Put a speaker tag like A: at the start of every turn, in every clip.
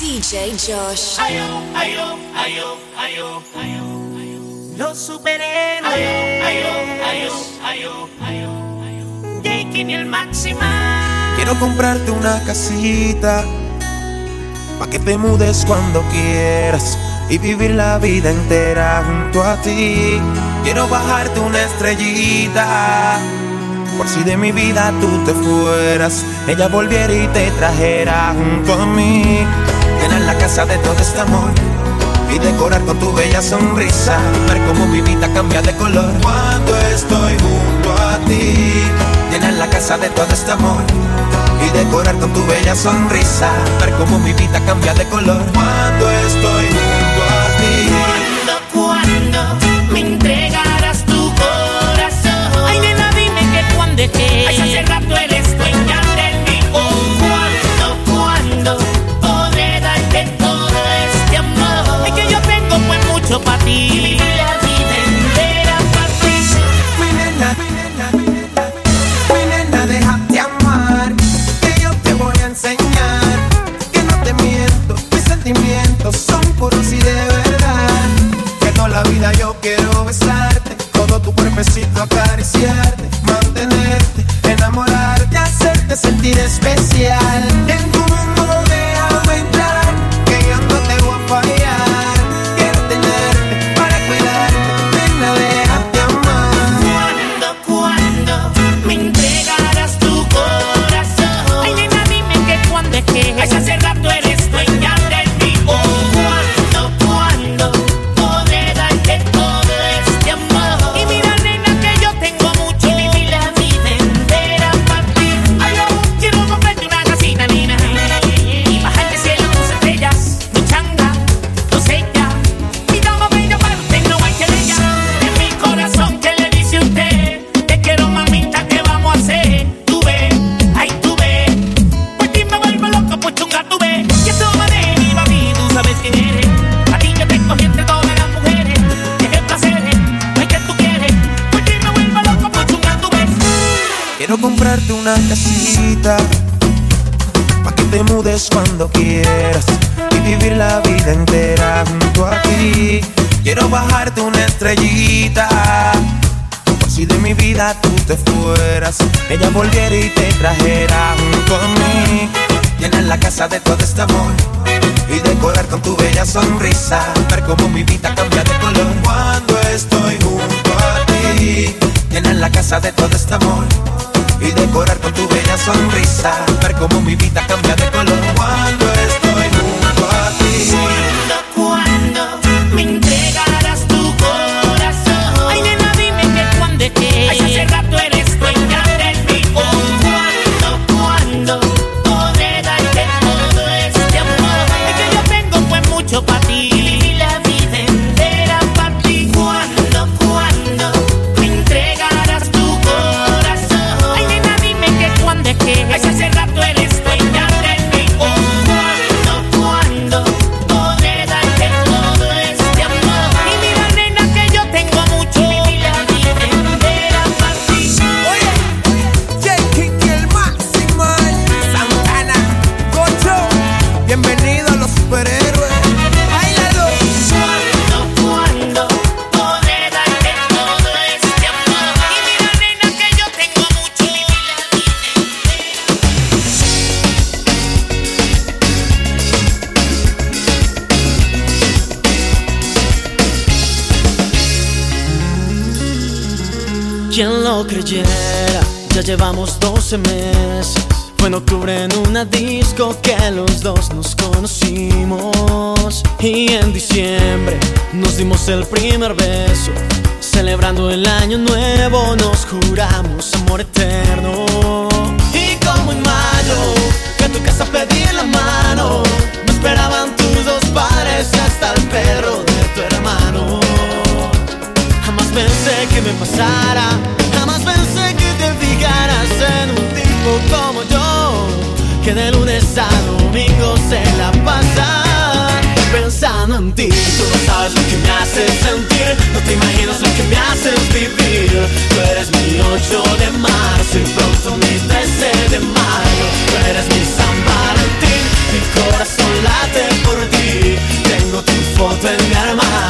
A: DJ Josh.
B: Ayo, ayo, ayo, ayo, ayo, Los superhéroes. Ayo, ayo, ayo, ayo, ayo, Jake y el máxima.
C: Quiero comprarte una casita. Pa' que te mudes cuando quieras. Y vivir la vida entera junto a ti. Quiero bajarte una estrellita. Por si de mi vida tú te fueras, ella volviera y te trajera junto a mí llenar la casa de todo este amor y decorar con tu bella sonrisa. Ver cómo mi vida cambia de color cuando estoy junto a ti. Llenar la casa de todo este amor y decorar con tu bella sonrisa. Ver cómo mi vida cambia de color cuando estoy junto a
B: You. Una casita
C: Pa' que te mudes cuando quieras Y vivir la vida entera junto a ti Quiero bajarte una estrellita Por si de mi vida tú te fueras Ella volviera y te trajera junto a mí Llenar la casa de todo este amor y decorar con tu bella sonrisa. Ver cómo mi vida cambia de color cuando estoy junto a ti. Llenar la casa de todo este amor y decorar con tu bella sonrisa. Ver cómo mi vida cambia de color
D: llevamos 12 meses. Fue en octubre en una disco que los dos nos conocimos. Y en diciembre nos dimos el primer beso. Celebrando el año nuevo nos juramos amor eterno. Tú no sabes lo que me haces sentir. No te imaginas lo que me haces vivir. Tú eres mi 8 de marzo y pronto mi 13 de mayo. Tú eres mi San Valentín Mi corazón late por ti. Tengo tu foto en mi armario.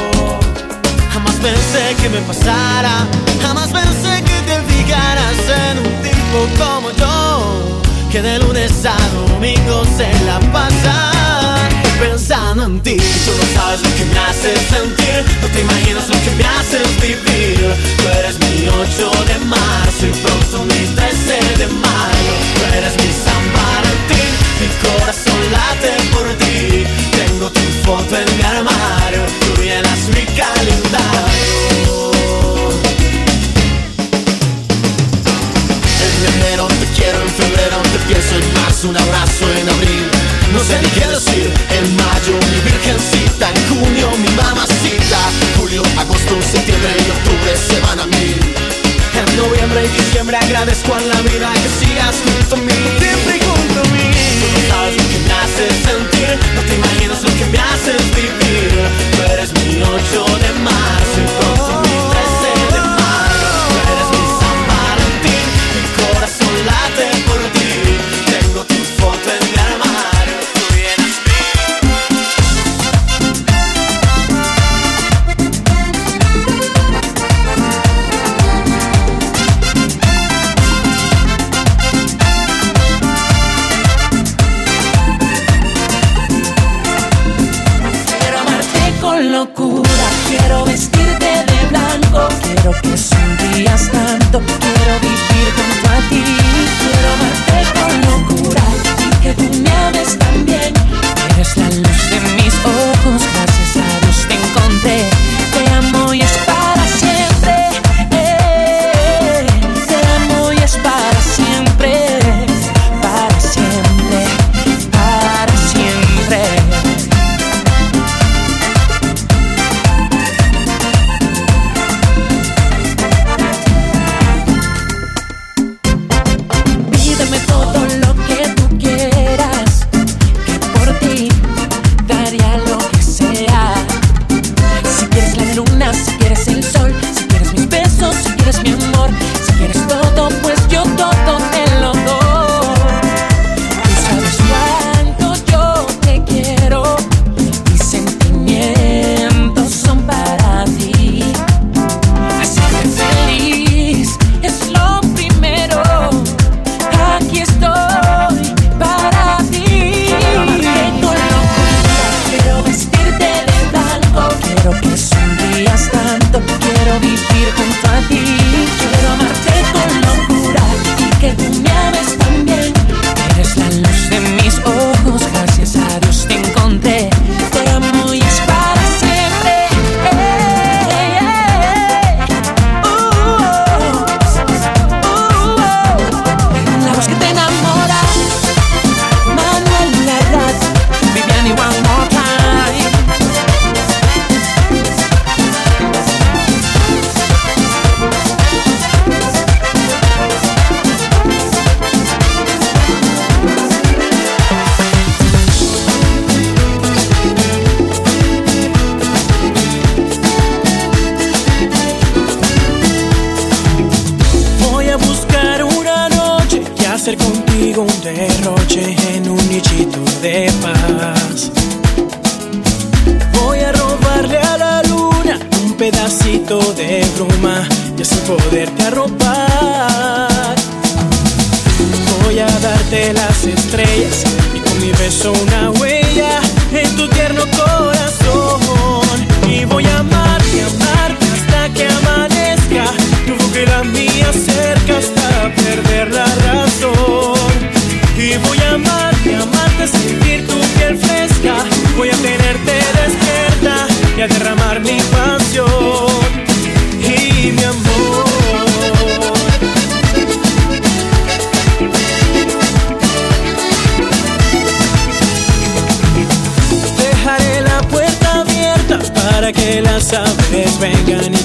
D: Pensé que me pasara, jamás pensé que te fijaras en un tipo como yo, que de lunes a domingo se la pasa pensando en ti. Tú no sabes lo que me haces sentir, no te imaginas lo que me haces vivir. Tú eres mi 8 de marzo y pronto mi 13 de mayo. Tú eres mi Valentín, mi corazón late por ti. Tengo tu foto en mi armario, tú llenas mi calendario. En enero te quiero, en febrero te pienso, en marzo un abrazo, en abril. No sé ni qué decir. En mayo mi virgencita, en junio mi mamacita. Julio, agosto, septiembre y octubre se van a mí En noviembre y diciembre agradezco a la vida que sigas junto a mí. Siempre junto a mí. Tú no sabes lo que me haces sentir No te imaginas lo que me haces vivir. Tú eres mi 8 de marzo
E: que
F: las aves vengan y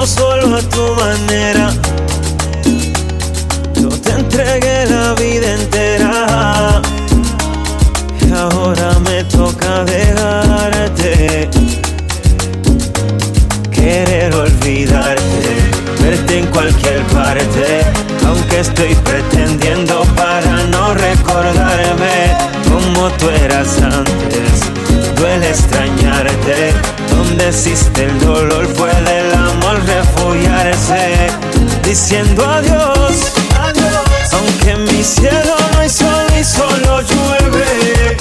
G: solo a tu manera. Yo te entregué la vida entera y ahora me toca dejarte. Querer olvidarte, verte en cualquier parte, aunque estoy pretendiendo para no recordarme como tú eras antes. Duele extrañarte, donde existe el dolor puede el amor diciendo adiós, adiós. Aunque en mi cielo no hay sol y solo llueve,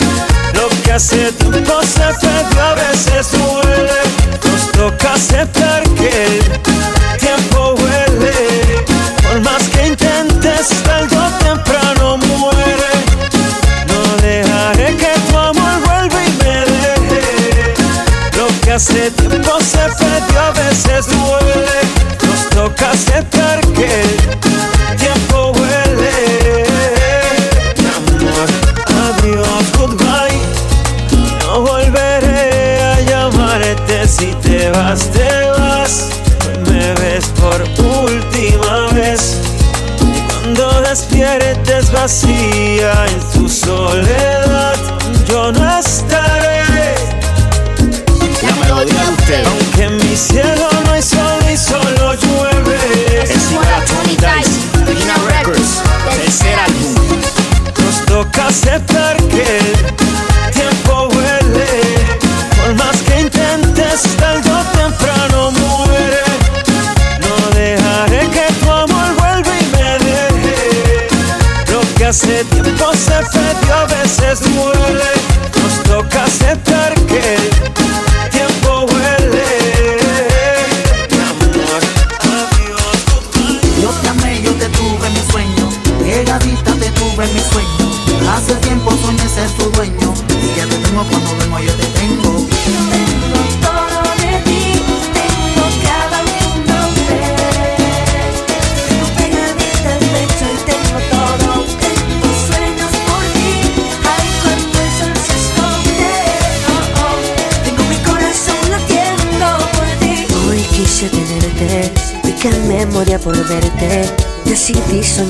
G: lo que hace tiempo se perdió a veces duele. Nos toca aceptar que el tiempo huele, por más que intentes, tarde temprano muere. No dejaré que tu amor vuelva y me deje. Lo que hace tiempo se perdió a veces duele. Toca aceptar que el tiempo huele. Amor, adiós, goodbye. No volveré a llamarte si te vas, te vas. Me ves por última vez. Cuando despiertes vacía en tu soledad, yo no estaré.
H: La melodía de ustedes.
G: Aunque mi cielo Nos toca aceptar que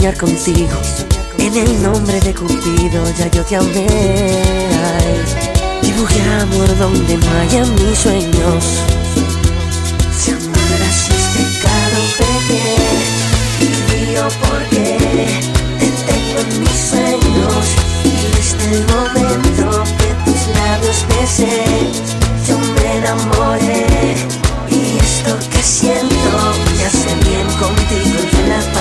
I: En el nombre de Cupido ya yo te amé. Ay. Dibujé amor donde no haya mis sueños. Si amar así es pecado, pequé. Y yo porque te tengo en mis sueños. Y desde el momento que tus labios besé, yo me enamoré. Y esto que siento me hace bien contigo. Yo la paso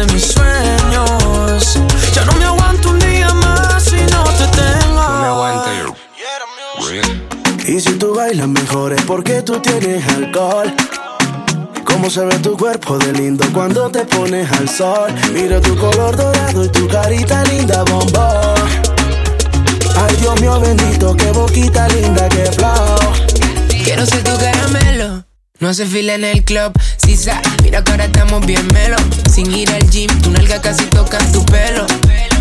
F: secuestraste mis sueños. Ya no me aguanto un día más si no te tengo.
J: No me.
F: Y si tú bailas mejor es porque tú tienes alcohol. Cómo se ve tu cuerpo de lindo cuando te pones al sol. Mira tu color dorado y tu carita linda, bombón. Ay, Dios mío bendito, qué boquita linda, qué flow.
K: Quiero ser tu caramelo. No hace fila en el club, Mira que ahora estamos bien melo. Sin ir al gym, tu nalga casi toca tu pelo.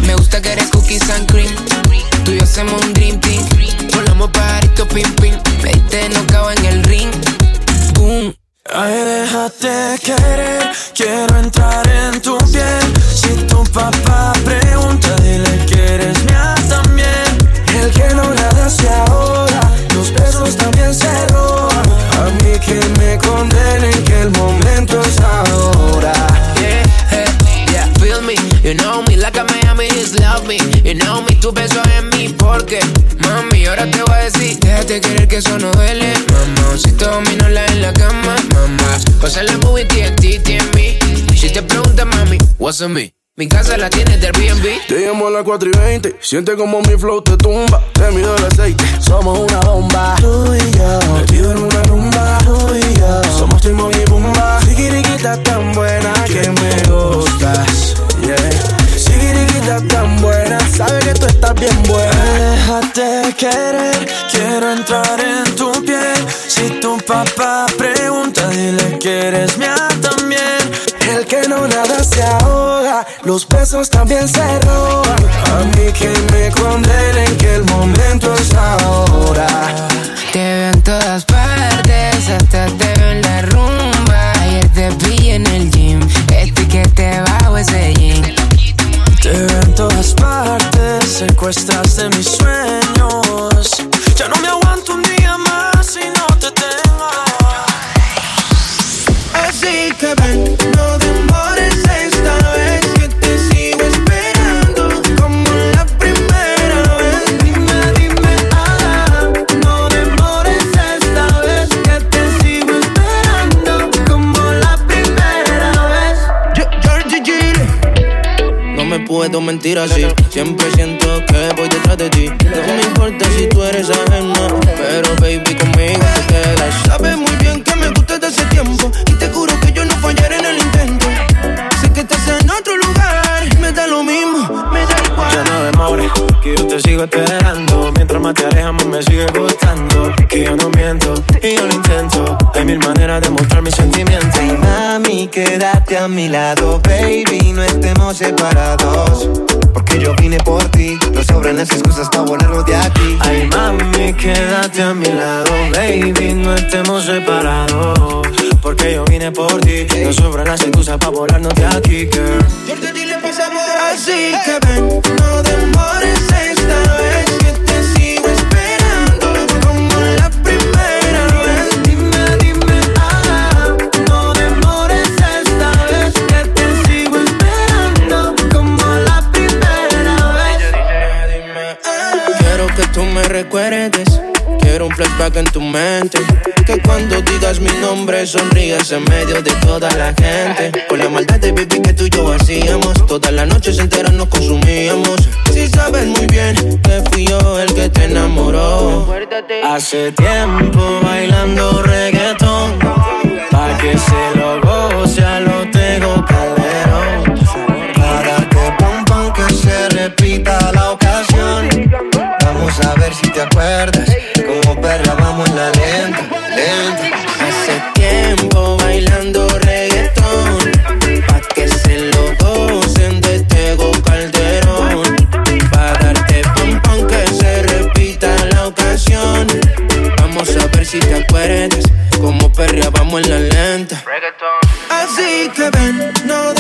K: Me gusta que eres cookies and cream. Tú y yo hacemos un dream team. Volamos pajarito pim pim. Me diste no en el ring. Boom.
F: Ay, déjate querer, quiero entrar en tu piel. Si tu papá pregunta, dile que eres mía también. El que no nada se ahoga, los besos también se roban. A mí que me condenen que el momento es ahora.
K: Yeah, yeah, feel me. You know me like a Miami, just love me. You know me, tu beso en mí, porque mami, ahora te voy a decir, déjate querer que eso no duele, mamá. Si te domino la en la cama, mamá. Cosa la movie, TNT, en mí. Si te preguntas, mami, what's on me? Mi casa la tienes del Airbnb.
F: Te llamo a las 4 y 20. Siente como mi flow te tumba. Te mido el aceite. Somos una bomba. Tú y yo. Metido en una rumba. Tú y yo. Somos Timon y Pumba. Sigiriquita tan buena que me gustas. Yeah. Sigiriquita tan buena. Sabe que tú estás bien buena. Déjate querer. Quiero entrar en tu piel. Si tu papá pregunta, dile que eres mía también. El que no nada se los besos también se roban. A mí que me condenen que el momento es ahora.
K: Te veo en todas partes, hasta te veo en la rumba. Ayer te vi en el gym, etiquete bajo ese jean.
F: Te veo en todas partes,
L: secuestras de mis sueños. Ya no me aguanto
F: G.
J: No me puedo mentir así. Siempre siento que voy detrás de ti. No me importa si tú eres ajena. Pero baby, conmigo te quedas.
F: Sabes muy bien que me gustas desde hace tiempo y te juro que yo no fallaré en el intento. Sé que estás en otro lugar, me da lo mismo, me da igual.
L: Ya no demores, que yo te sigo esperando. Mientras más te alejas, más me sigue gustando. Que yo no miento y yo lo intento. Hay mil maneras de mostrar mis sentimientos.
F: Hey, mami, quédate a mi lado, baby, no estemos separados. Porque yo vine por ti, no sobran las excusas para volarnos de aquí.
L: Ay, mami, quédate a mi lado, baby, no estemos separados. Porque yo vine por ti, no sobran las excusas para volarnos de aquí, girl.
F: Así que ven, no demores Que
J: cuando digas mi nombre sonrías en medio de toda la gente. Por la maldad de baby que tú y yo hacíamos. Todas las noches enteras nos consumíamos. Si sabes muy bien que fui yo el que te enamoró.
L: Hace tiempo bailando reggaetón. Pa' que se lo goce a lo tengo calderón.
F: Para que pum que se repita la ocasión. Vamos a ver si te acuerdas. Perra vamos en la lenta, lenta.
J: Hace tiempo bailando reggaetón. Pa' que se lo gocen de Tego Calderón. Pa' darte pum pum que se repita la ocasión. Vamos a ver si te acuerdas. Como perrea vamos en la lenta.
F: Así que ven, no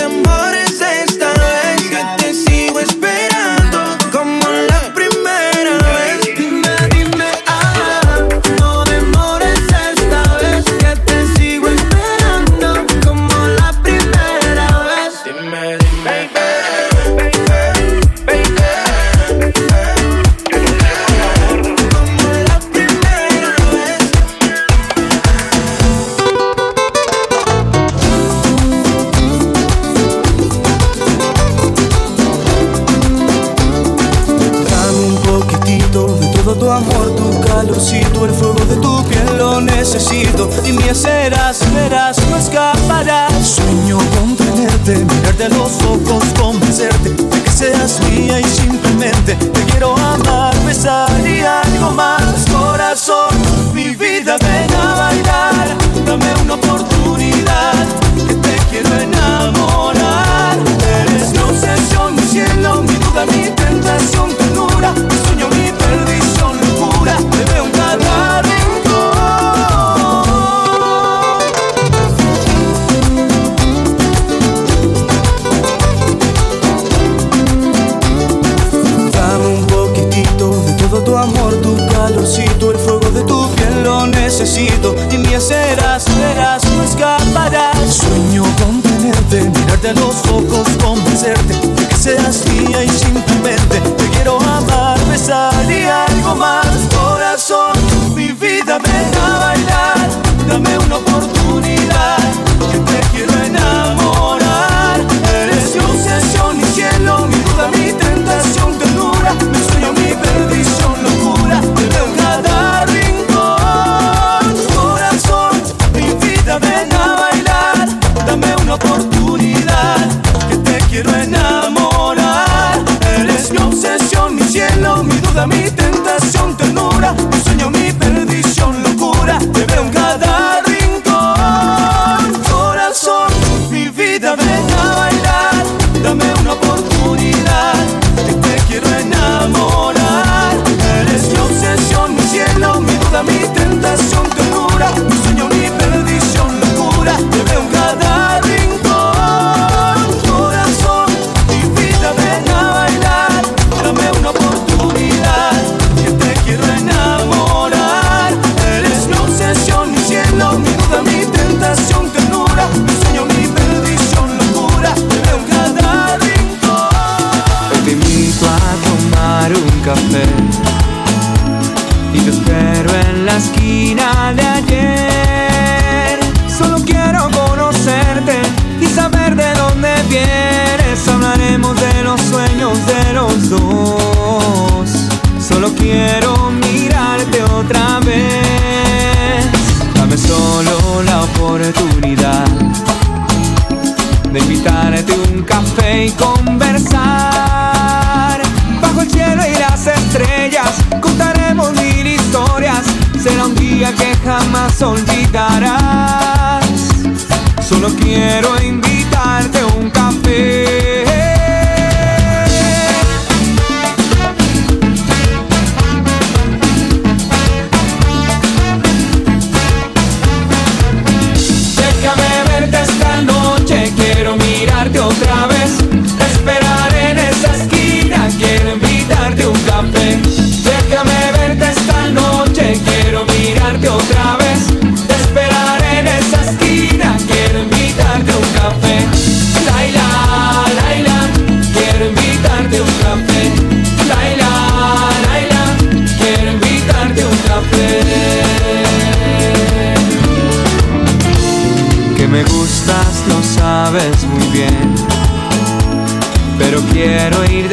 L: calorcito, el fuego de tu piel lo necesito. Y me serás, verás, no escaparás. Sueño con tenerte, mirarte a los ojos, convencerte de que seas mía y simplemente te quiero amar, besar y algo más. Corazón, mi vida, ven a bailar, dame una oportunidad, que te quiero enamorar. Eres mi obsesión, mi cielo, mi duda, mi tentación, serás, verás, no escaparás. Sueño con mirarte a los ojos, convencerte de que seas mía y simplemente te quiero amar, besar y algo más. Corazón, mi vida, ven a bailar, dame una oportunidad, que te quiero enamorar. Eres mi obsesión, mi cielo, mi quiero enamorar. Eres mi obsesión, mi cielo, mi duda, mi tentación, ternura, mi sueño, mi perdición,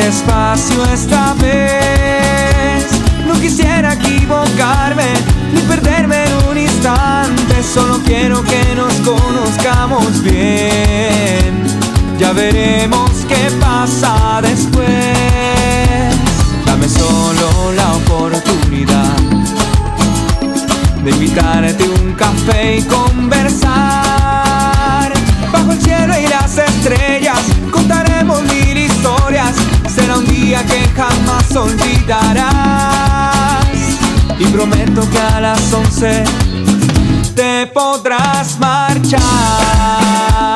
M: despacio esta vez. No quisiera equivocarme ni perderme en un instante. Solo quiero que nos conozcamos bien. Ya veremos qué pasa después. Dame solo la oportunidad de invitarte un café y olvidarás. Y prometo que a las 11 te podrás marchar.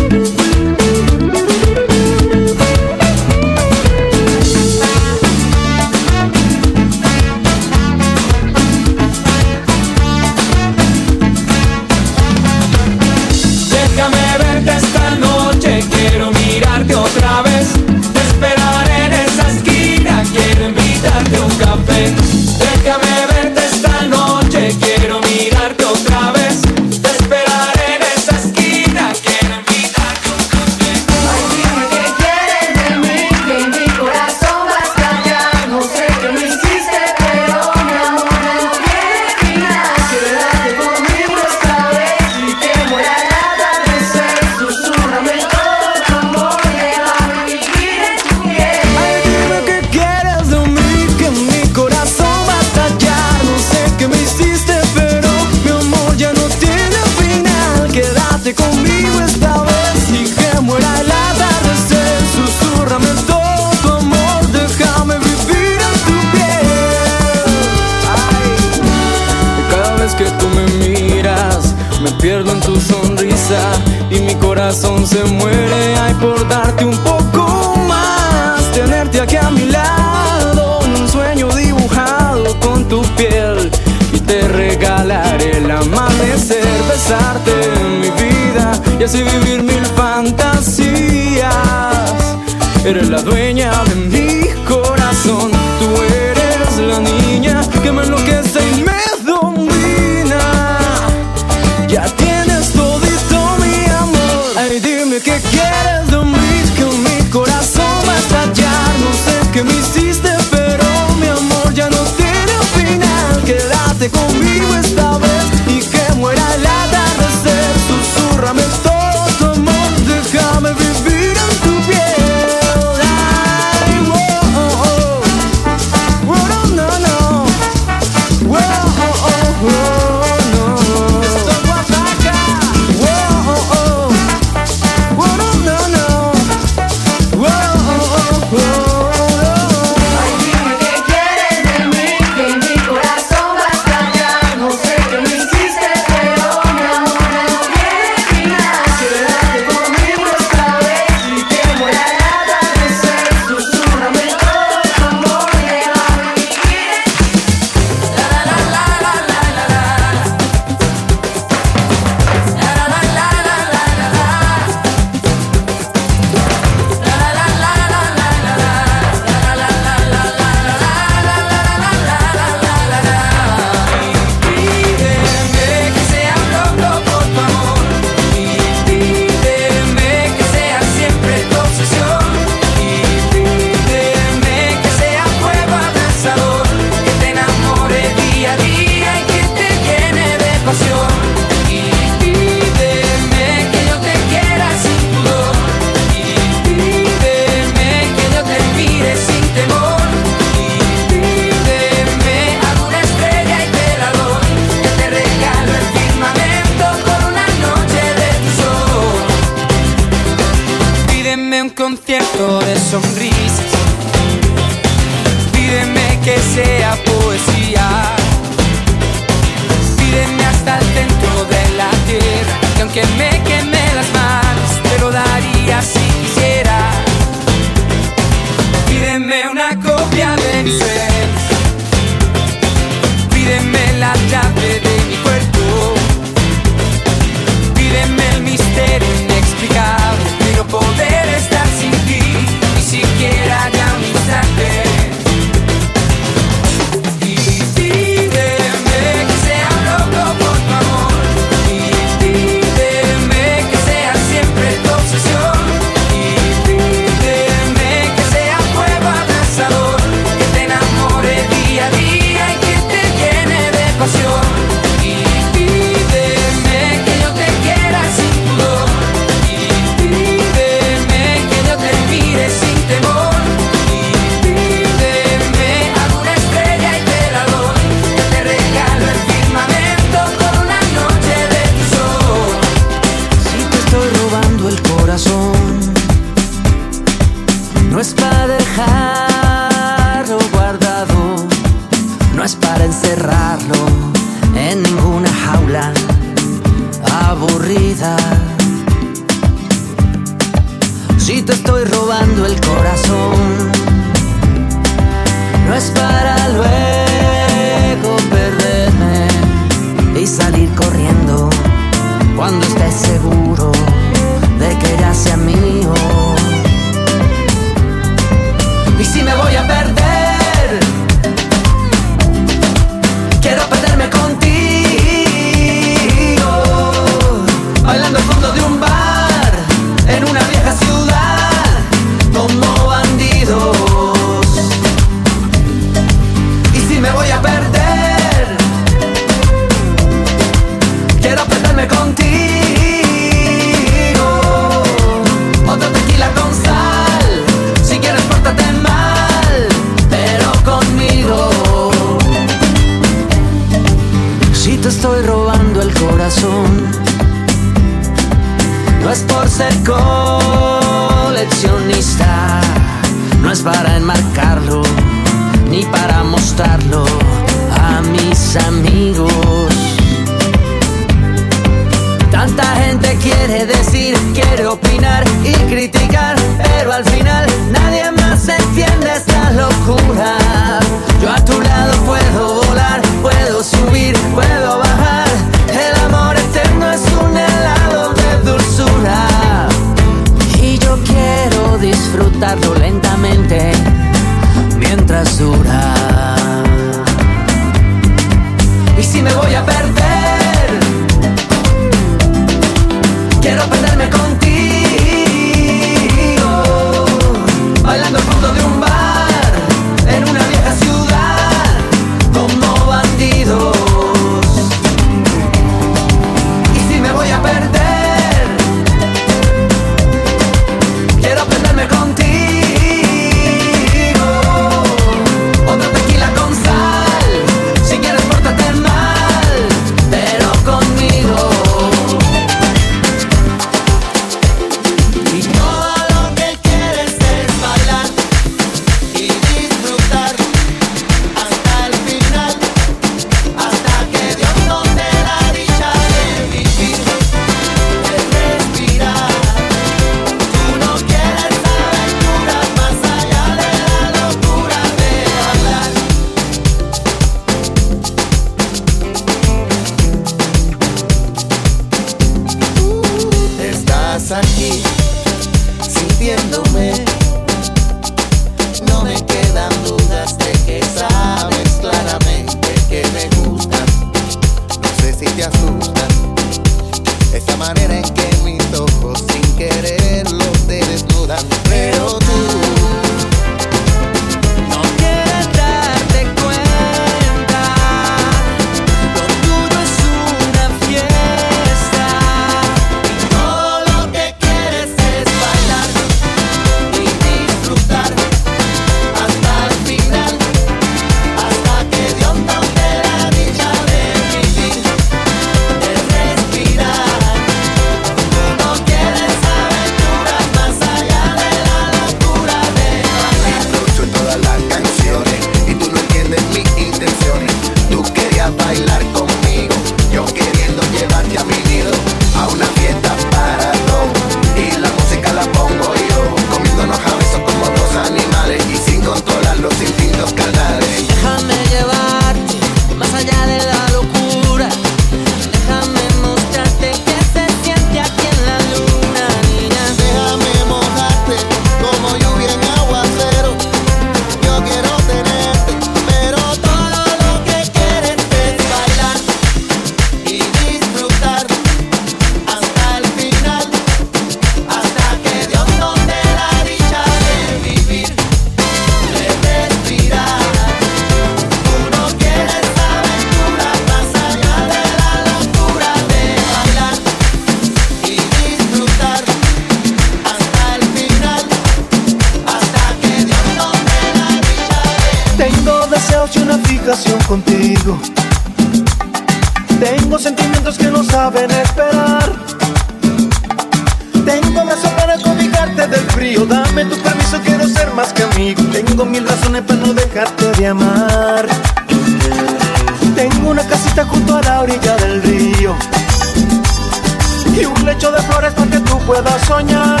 N: puedo
E: soñar.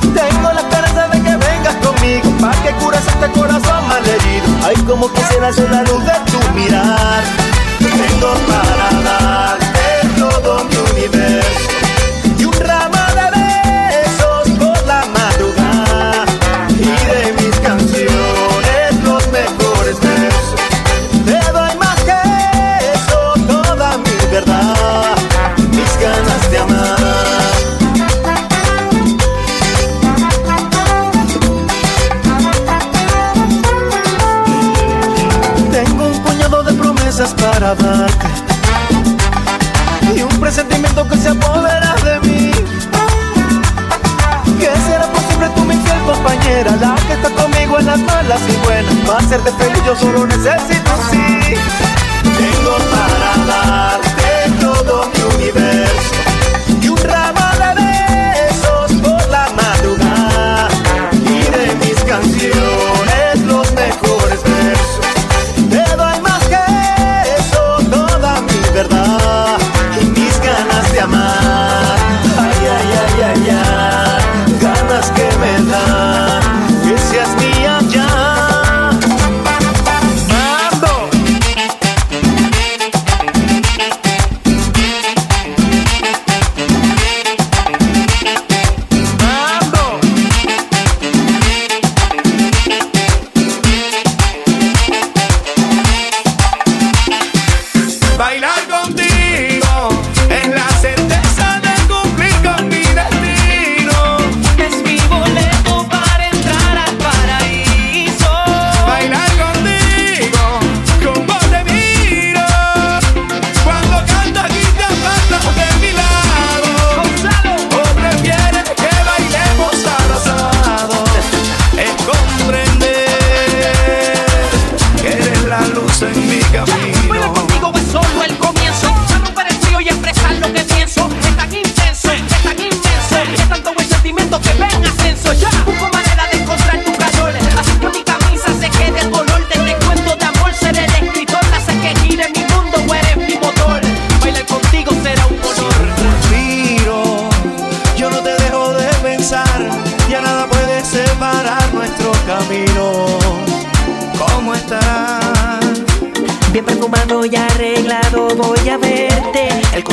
E: Tengo la esperanza de que vengas conmigo, para que cures este corazón malherido. Ay, como quisiera ser la luz de tu mirada. hacerte feliz yo solo necesito sí.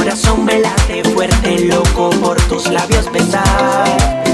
O: corazón velate fuerte, loco, por tus labios besar.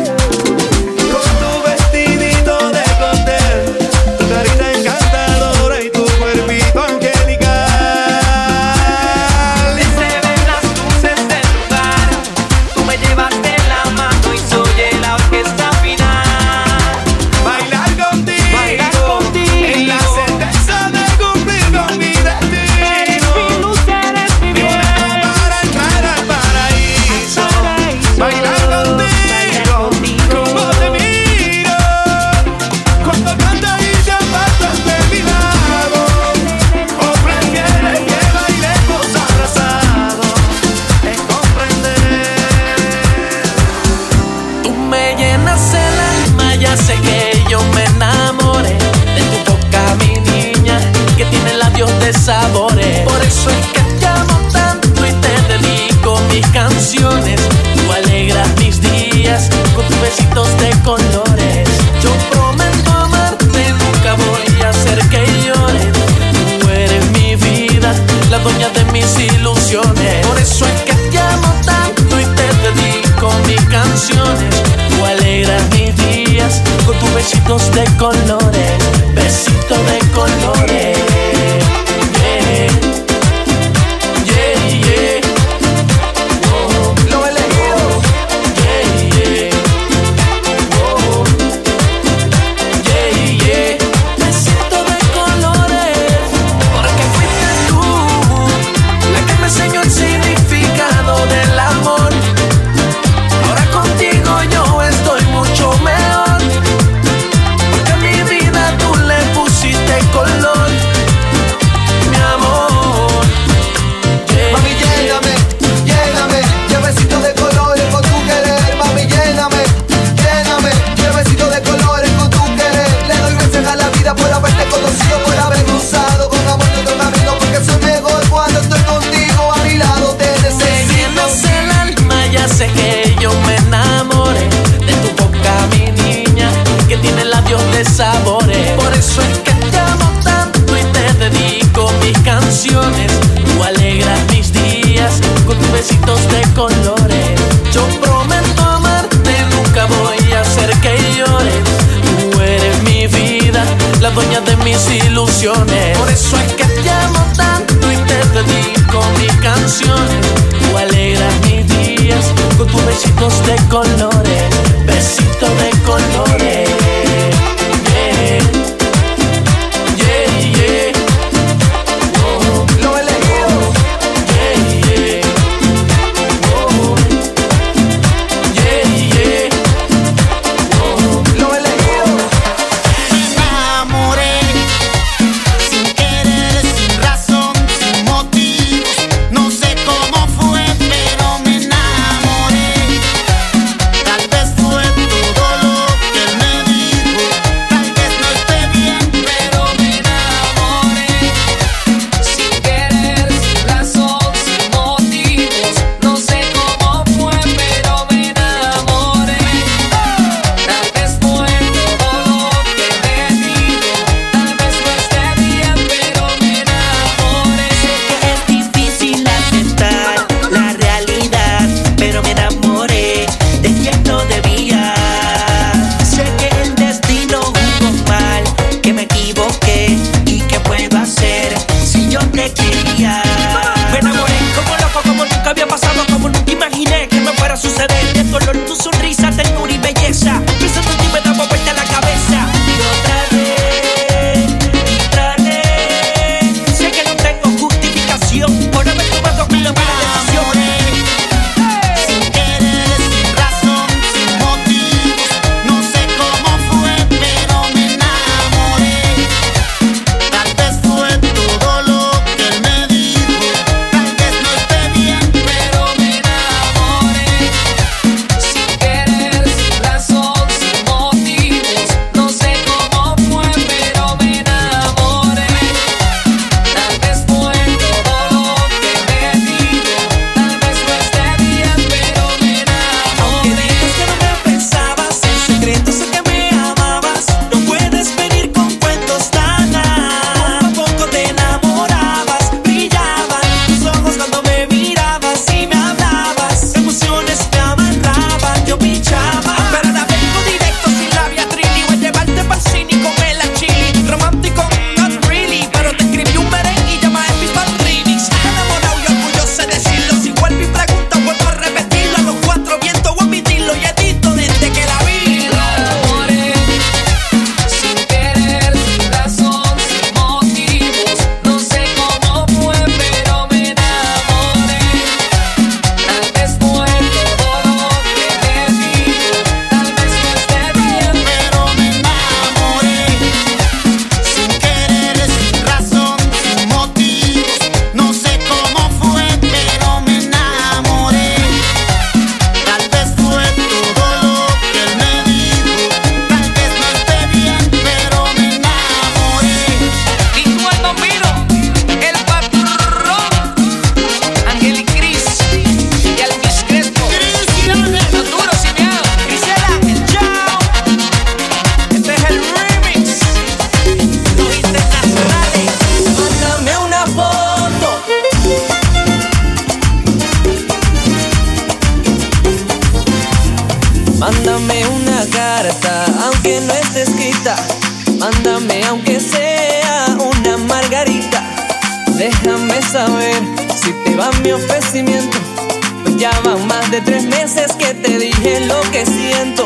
P: que siento.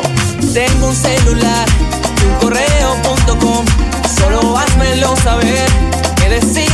P: Tengo un celular y un correo.com. Solo házmelo saber. Que decir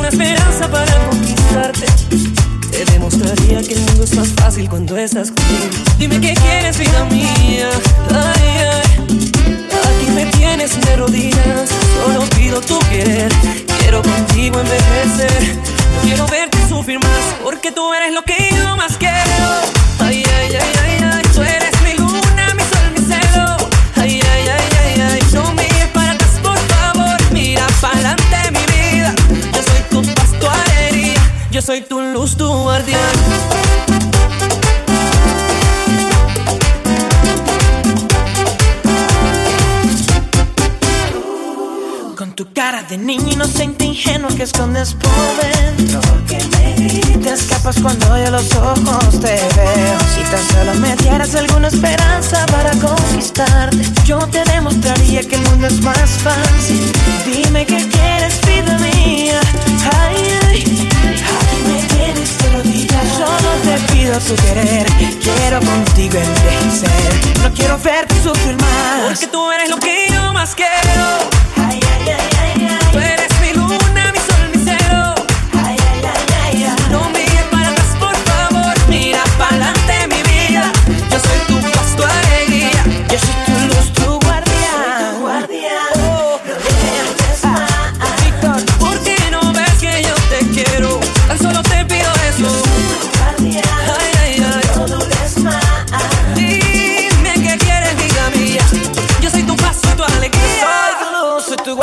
P: una esperanza para conquistarte. Te demostraría que el mundo es más fácil cuando estás conmigo. Dime qué quieres, vida mía. Ay, ay. Aquí me tienes de rodillas, solo pido tu querer. Quiero contigo envejecer, no quiero verte sufrir más, porque tú eres lo que yo más quiero. Ay, ay, ay. ay. Soy tu luz, tu guardián.
F: Con tu cara de niño inocente, ingenuo que escondes por dentro. Te escapas cuando yo los ojos te veo. Si tan solo me dieras alguna esperanza para conquistarte, yo te demostraría que el mundo es más fácil. Dime qué quieres, vida mía. Ay, ay. Solo te pido tu querer, quiero contigo envejecer. No quiero verte sufrir más.
P: Porque tú eres lo que yo más quiero.
F: Ay, ay, ay, ay, ay.
P: Tú eres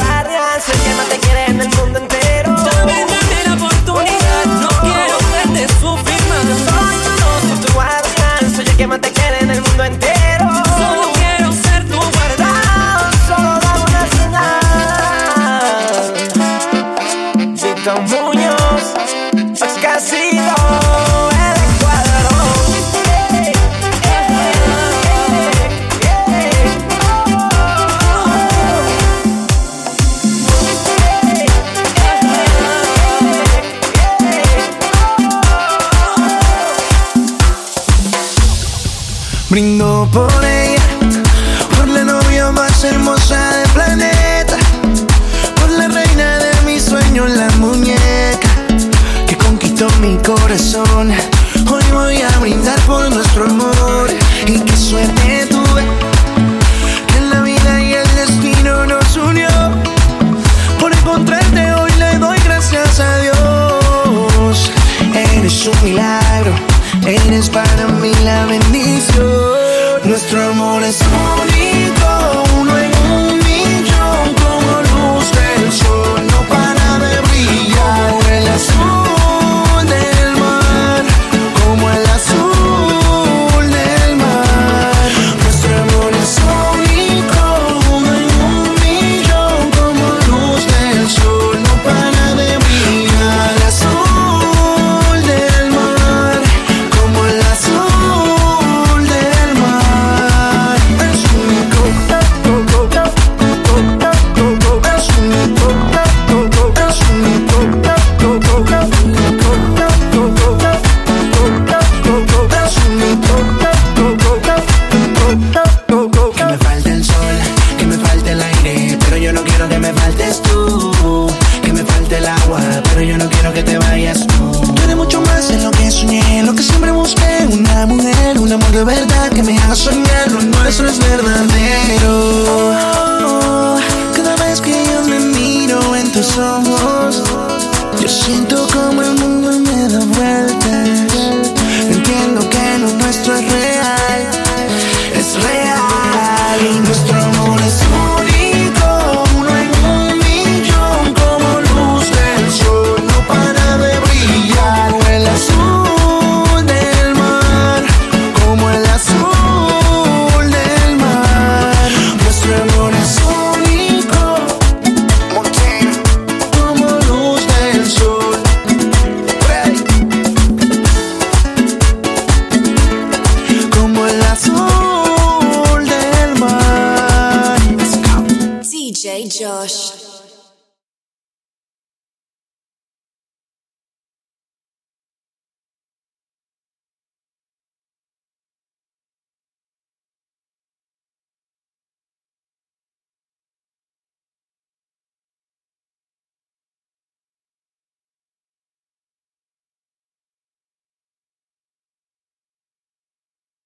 P: barra. Sé que no
F: te quiere en el mundo